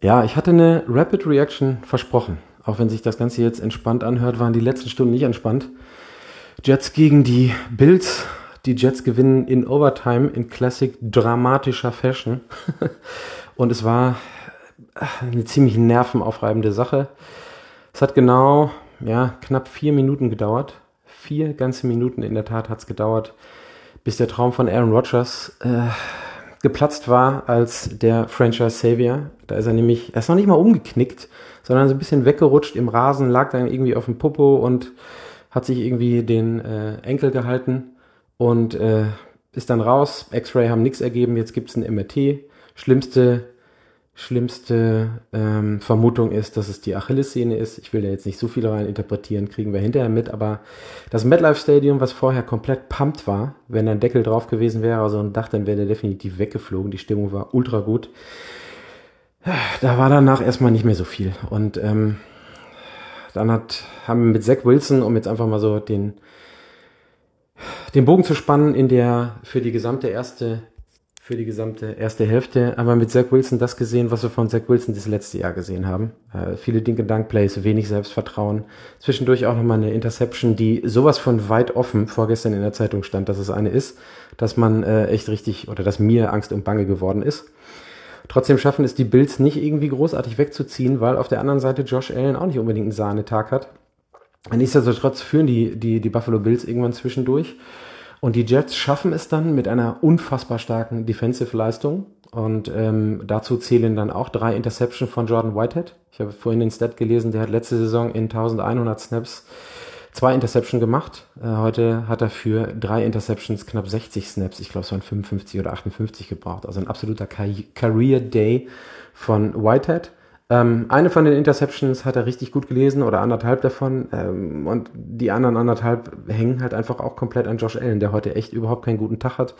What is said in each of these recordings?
Ja, ich hatte eine Rapid Reaction versprochen. Auch wenn sich das Ganze jetzt entspannt anhört, waren die letzten Stunden nicht entspannt. Jets gegen die Bills. Die Jets gewinnen in Overtime in Classic dramatischer Fashion. Und es war eine ziemlich nervenaufreibende Sache. Es hat genau, ja, knapp vier Minuten gedauert. Vier ganze Minuten in der Tat hat es gedauert, bis der Traum von Aaron Rodgers äh, geplatzt war als der Franchise Savior. Da ist er nämlich, er ist noch nicht mal umgeknickt, sondern so ein bisschen weggerutscht im Rasen, lag dann irgendwie auf dem Popo und hat sich irgendwie den äh, Enkel gehalten und äh, ist dann raus. X-Ray haben nichts ergeben, jetzt gibt's ein MRT. Schlimmste Schlimmste ähm, Vermutung ist, dass es die Achillessehne ist. Ich will da jetzt nicht so viel rein interpretieren, kriegen wir hinterher mit, aber das MetLife Stadium, was vorher komplett pumpt war, wenn da ein Deckel drauf gewesen wäre, also ein Dach, dann wäre der definitiv weggeflogen. Die Stimmung war ultra gut. Da war danach erstmal nicht mehr so viel. Und ähm, dann hat, haben wir mit Zach Wilson, um jetzt einfach mal so den, den Bogen zu spannen, in der für die gesamte erste für die gesamte erste Hälfte haben wir mit Zach Wilson das gesehen, was wir von Zach Wilson das letzte Jahr gesehen haben. Äh, viele Dinge Dank Plays, wenig Selbstvertrauen. Zwischendurch auch nochmal eine Interception, die sowas von weit offen vorgestern in der Zeitung stand, dass es eine ist, dass man äh, echt richtig oder dass mir Angst und Bange geworden ist. Trotzdem schaffen es die Bills nicht irgendwie großartig wegzuziehen, weil auf der anderen Seite Josh Allen auch nicht unbedingt einen Sahnetag hat. Nichtsdestotrotz führen die, die, die Buffalo Bills irgendwann zwischendurch. Und die Jets schaffen es dann mit einer unfassbar starken Defensive-Leistung. Und ähm, dazu zählen dann auch drei Interceptions von Jordan Whitehead. Ich habe vorhin den Stat gelesen, der hat letzte Saison in 1100 Snaps zwei Interceptions gemacht. Äh, heute hat er für drei Interceptions knapp 60 Snaps, ich glaube es waren 55 oder 58 gebraucht. Also ein absoluter Career Day von Whitehead. Ähm, eine von den Interceptions hat er richtig gut gelesen oder anderthalb davon. Ähm, und die anderen anderthalb hängen halt einfach auch komplett an Josh Allen, der heute echt überhaupt keinen guten Tag hat.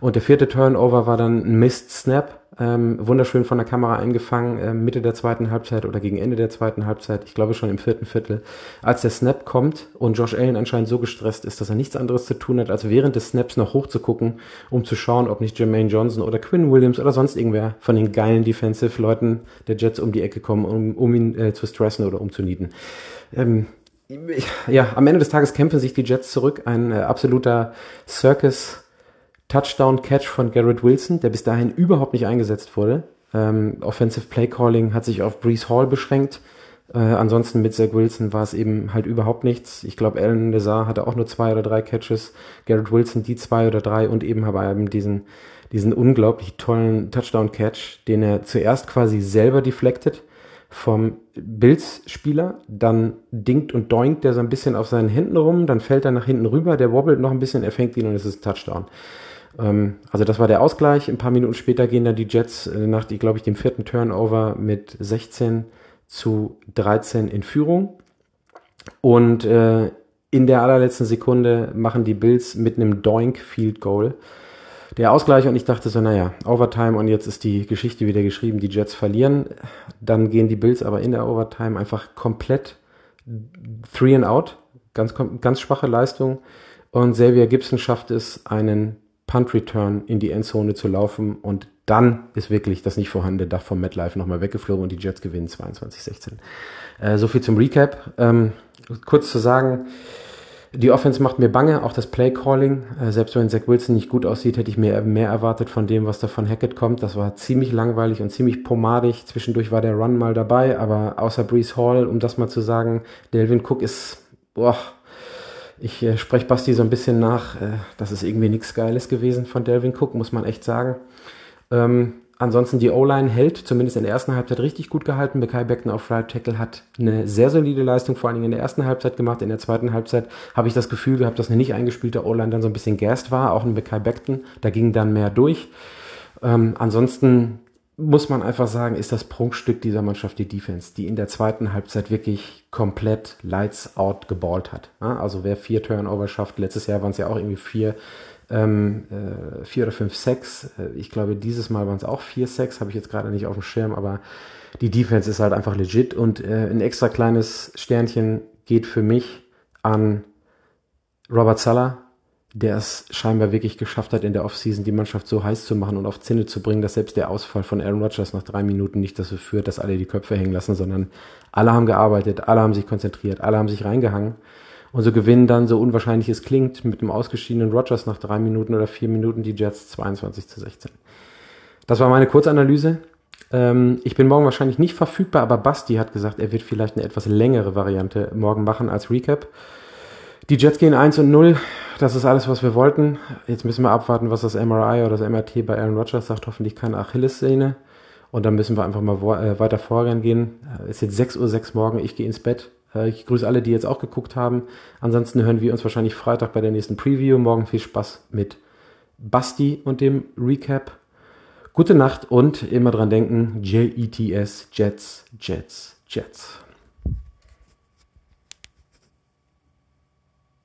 Und der vierte Turnover war dann ein Missed Snap. Ähm, wunderschön von der Kamera eingefangen, äh, Mitte der zweiten Halbzeit oder gegen Ende der zweiten Halbzeit, ich glaube schon im vierten Viertel, als der Snap kommt und Josh Allen anscheinend so gestresst ist, dass er nichts anderes zu tun hat, als während des Snaps noch hochzugucken, um zu schauen, ob nicht Jermaine Johnson oder Quinn Williams oder sonst irgendwer von den geilen Defensive-Leuten der Jets um die Ecke kommen, um, um ihn äh, zu stressen oder umzunieten. Ähm, ja, am Ende des Tages kämpfen sich die Jets zurück. Ein äh, absoluter Circus Touchdown-Catch von Garrett Wilson, der bis dahin überhaupt nicht eingesetzt wurde. Ähm, Offensive Play Calling hat sich auf Brees Hall beschränkt. Äh, ansonsten mit Zach Wilson war es eben halt überhaupt nichts. Ich glaube, Alan Lazar hatte auch nur zwei oder drei Catches. Garrett Wilson die zwei oder drei und eben aber eben diesen, diesen unglaublich tollen Touchdown-Catch, den er zuerst quasi selber deflected vom Bills-Spieler, dann dinkt und doinkt der so ein bisschen auf seinen Händen rum, dann fällt er nach hinten rüber, der wobbelt noch ein bisschen, er fängt ihn und es ist Touchdown. Ähm, also das war der Ausgleich. Ein paar Minuten später gehen dann die Jets äh, nach, glaube ich, dem vierten Turnover mit 16 zu 13 in Führung. Und äh, in der allerletzten Sekunde machen die Bills mit einem Doink Field Goal der Ausgleich und ich dachte so, naja, Overtime und jetzt ist die Geschichte wieder geschrieben, die Jets verlieren. Dann gehen die Bills aber in der Overtime einfach komplett three and out. Ganz, ganz schwache Leistung. Und Xavier Gibson schafft es, einen Punt Return in die Endzone zu laufen und dann ist wirklich das nicht vorhandene Dach vom MetLife nochmal weggeflogen und die Jets gewinnen 22-16. Äh, so viel zum Recap. Ähm, kurz zu sagen, die Offense macht mir bange, auch das Play Calling. Äh, selbst wenn Zach Wilson nicht gut aussieht, hätte ich mir mehr erwartet von dem, was da von Hackett kommt. Das war ziemlich langweilig und ziemlich pomadig. Zwischendurch war der Run mal dabei, aber außer Brees Hall, um das mal zu sagen, Delvin Cook ist, boah, ich äh, spreche Basti so ein bisschen nach. Äh, das ist irgendwie nichts Geiles gewesen von Delvin Cook, muss man echt sagen. Ähm, ansonsten die O-Line hält, zumindest in der ersten Halbzeit richtig gut gehalten. Bekai Beckton auf Right Tackle hat eine sehr solide Leistung, vor allen Dingen in der ersten Halbzeit gemacht. In der zweiten Halbzeit habe ich das Gefühl gehabt, dass eine nicht eingespielte O-Line dann so ein bisschen gast war, auch ein Bekai Beckton. Da ging dann mehr durch. Ähm, ansonsten muss man einfach sagen, ist das Prunkstück dieser Mannschaft die Defense, die in der zweiten Halbzeit wirklich komplett lights out geballt hat. Also wer vier Turnover schafft, letztes Jahr waren es ja auch irgendwie vier, ähm, äh, vier oder fünf Sacks. Äh, ich glaube, dieses Mal waren es auch vier Sacks, habe ich jetzt gerade nicht auf dem Schirm, aber die Defense ist halt einfach legit und äh, ein extra kleines Sternchen geht für mich an Robert Sala, der es scheinbar wirklich geschafft hat, in der Offseason die Mannschaft so heiß zu machen und auf Zinne zu bringen, dass selbst der Ausfall von Aaron Rodgers nach drei Minuten nicht dazu führt, dass alle die Köpfe hängen lassen, sondern alle haben gearbeitet, alle haben sich konzentriert, alle haben sich reingehangen. Und so gewinnen dann, so unwahrscheinlich es klingt, mit dem ausgeschiedenen Rodgers nach drei Minuten oder vier Minuten die Jets 22 zu 16. Das war meine Kurzanalyse. Ähm, ich bin morgen wahrscheinlich nicht verfügbar, aber Basti hat gesagt, er wird vielleicht eine etwas längere Variante morgen machen als Recap. Die Jets gehen 1 und 0. Das ist alles, was wir wollten. Jetzt müssen wir abwarten, was das MRI oder das MRT bei Aaron Rodgers sagt. Hoffentlich keine Achillessehne. Und dann müssen wir einfach mal äh, weiter vorgehen. Es ist jetzt 6.06 Uhr morgen. Ich gehe ins Bett. Äh, ich grüße alle, die jetzt auch geguckt haben. Ansonsten hören wir uns wahrscheinlich Freitag bei der nächsten Preview. Morgen viel Spaß mit Basti und dem Recap. Gute Nacht und immer dran denken, J-E-T-S, Jets, Jets, Jets.